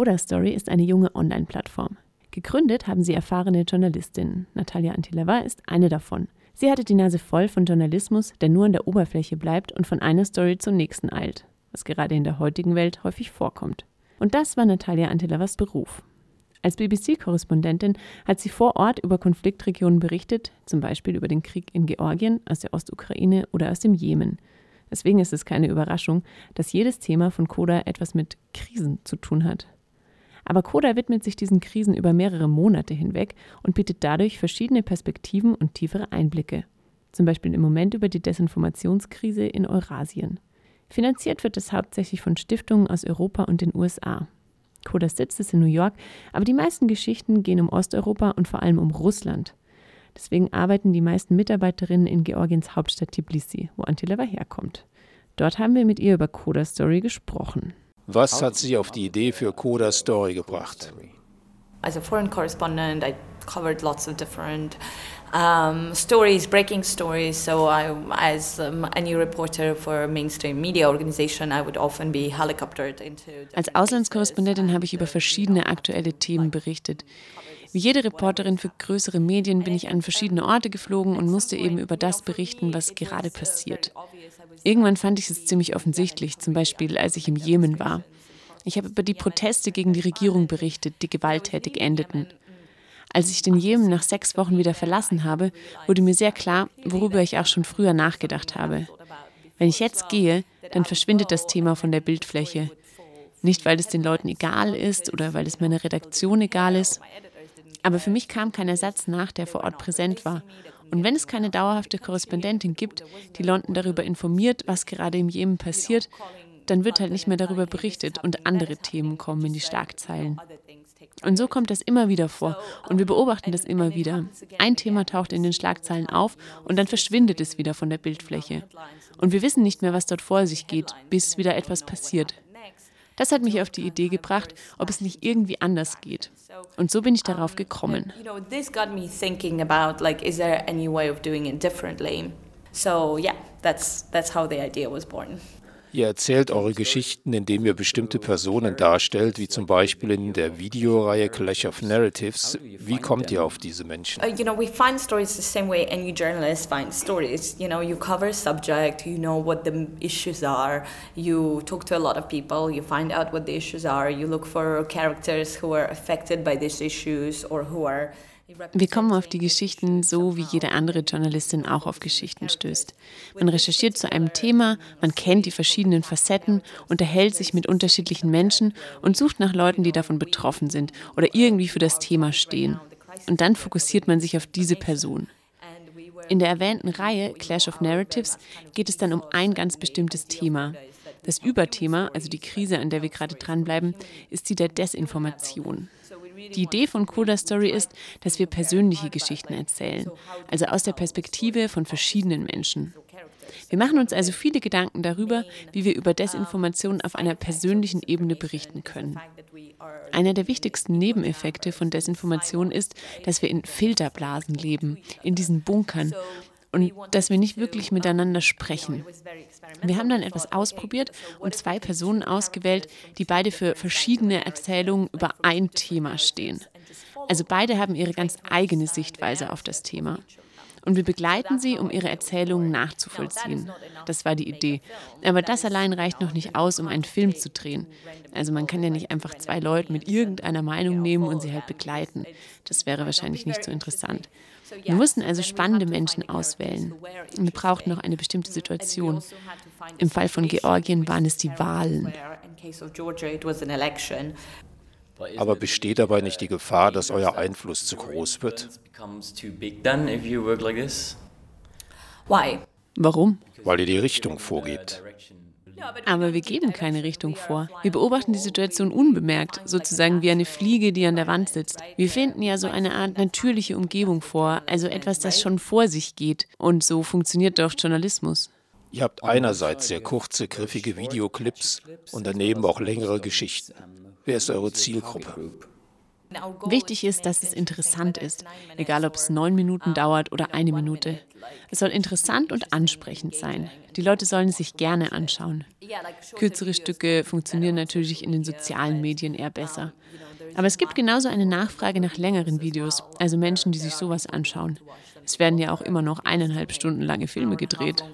Coda Story ist eine junge Online-Plattform. Gegründet haben sie erfahrene Journalistinnen. Natalia Antilava ist eine davon. Sie hatte die Nase voll von Journalismus, der nur an der Oberfläche bleibt und von einer Story zur nächsten eilt, was gerade in der heutigen Welt häufig vorkommt. Und das war Natalia Antilavas Beruf. Als BBC-Korrespondentin hat sie vor Ort über Konfliktregionen berichtet, zum Beispiel über den Krieg in Georgien, aus der Ostukraine oder aus dem Jemen. Deswegen ist es keine Überraschung, dass jedes Thema von Koda etwas mit Krisen zu tun hat. Aber Koda widmet sich diesen Krisen über mehrere Monate hinweg und bietet dadurch verschiedene Perspektiven und tiefere Einblicke. Zum Beispiel im Moment über die Desinformationskrise in Eurasien. Finanziert wird es hauptsächlich von Stiftungen aus Europa und den USA. Kodas Sitz ist in New York, aber die meisten Geschichten gehen um Osteuropa und vor allem um Russland. Deswegen arbeiten die meisten Mitarbeiterinnen in Georgiens Hauptstadt Tbilisi, wo Antileva herkommt. Dort haben wir mit ihr über Koda Story gesprochen. Was hat Sie auf die Idee für Coda Story gebracht? As a foreign correspondent, I covered lots of different um, stories, breaking stories. So, I, as um, a new reporter for a mainstream media organization, I would often be helicoptered into. Als Auslandskorrespondentin habe ich über verschiedene aktuelle Themen berichtet. Wie jede Reporterin für größere Medien bin ich an verschiedene Orte geflogen und musste eben über das berichten, was gerade passiert. Irgendwann fand ich es ziemlich offensichtlich, zum Beispiel als ich im Jemen war. Ich habe über die Proteste gegen die Regierung berichtet, die gewalttätig endeten. Als ich den Jemen nach sechs Wochen wieder verlassen habe, wurde mir sehr klar, worüber ich auch schon früher nachgedacht habe. Wenn ich jetzt gehe, dann verschwindet das Thema von der Bildfläche. Nicht, weil es den Leuten egal ist oder weil es meiner Redaktion egal ist. Aber für mich kam kein Ersatz nach, der vor Ort präsent war. Und wenn es keine dauerhafte Korrespondentin gibt, die London darüber informiert, was gerade im Jemen passiert, dann wird halt nicht mehr darüber berichtet und andere Themen kommen in die Schlagzeilen. Und so kommt das immer wieder vor und wir beobachten das immer wieder. Ein Thema taucht in den Schlagzeilen auf und dann verschwindet es wieder von der Bildfläche. Und wir wissen nicht mehr, was dort vor sich geht, bis wieder etwas passiert. Das hat mich auf die Idee gebracht, ob es nicht irgendwie anders geht. Und so bin ich darauf gekommen. Ihr erzählt eure Geschichten, indem ihr bestimmte Personen darstellt, wie zum Beispiel in der Videoreihe Clash of Narratives. Wie kommt ihr auf diese Menschen? Uh, you know, we find stories the same way any journalist finds stories. You know, you cover subject, you know what the issues are, you talk to a lot of people, you find out what the issues are, you look for characters who are affected by these issues or who are wir kommen auf die Geschichten so, wie jede andere Journalistin auch auf Geschichten stößt. Man recherchiert zu einem Thema, man kennt die verschiedenen Facetten, unterhält sich mit unterschiedlichen Menschen und sucht nach Leuten, die davon betroffen sind oder irgendwie für das Thema stehen. Und dann fokussiert man sich auf diese Person. In der erwähnten Reihe Clash of Narratives geht es dann um ein ganz bestimmtes Thema. Das Überthema, also die Krise, an der wir gerade dranbleiben, ist die der Desinformation. Die Idee von Coda Story ist, dass wir persönliche Geschichten erzählen, also aus der Perspektive von verschiedenen Menschen. Wir machen uns also viele Gedanken darüber, wie wir über Desinformation auf einer persönlichen Ebene berichten können. Einer der wichtigsten Nebeneffekte von Desinformation ist, dass wir in Filterblasen leben, in diesen Bunkern und dass wir nicht wirklich miteinander sprechen. Wir haben dann etwas ausprobiert und zwei Personen ausgewählt, die beide für verschiedene Erzählungen über ein Thema stehen. Also beide haben ihre ganz eigene Sichtweise auf das Thema. Und wir begleiten sie, um ihre Erzählungen nachzuvollziehen. Das war die Idee. Aber das allein reicht noch nicht aus, um einen Film zu drehen. Also man kann ja nicht einfach zwei Leute mit irgendeiner Meinung nehmen und sie halt begleiten. Das wäre wahrscheinlich nicht so interessant. Wir mussten also spannende Menschen auswählen. Wir brauchten noch eine bestimmte Situation. Im Fall von Georgien waren es die Wahlen. Aber besteht dabei nicht die Gefahr, dass euer Einfluss zu groß wird? Warum? Weil ihr die Richtung vorgebt. Aber wir geben keine Richtung vor. Wir beobachten die Situation unbemerkt, sozusagen wie eine Fliege, die an der Wand sitzt. Wir finden ja so eine Art natürliche Umgebung vor, also etwas, das schon vor sich geht. Und so funktioniert doch Journalismus. Ihr habt einerseits sehr kurze, griffige Videoclips und daneben auch längere Geschichten. Wer ist eure Zielgruppe? Wichtig ist, dass es interessant ist, egal ob es neun Minuten dauert oder eine Minute. Es soll interessant und ansprechend sein. Die Leute sollen sich gerne anschauen. Kürzere Stücke funktionieren natürlich in den sozialen Medien eher besser. Aber es gibt genauso eine Nachfrage nach längeren Videos, also Menschen, die sich sowas anschauen. Es werden ja auch immer noch eineinhalb Stunden lange Filme gedreht.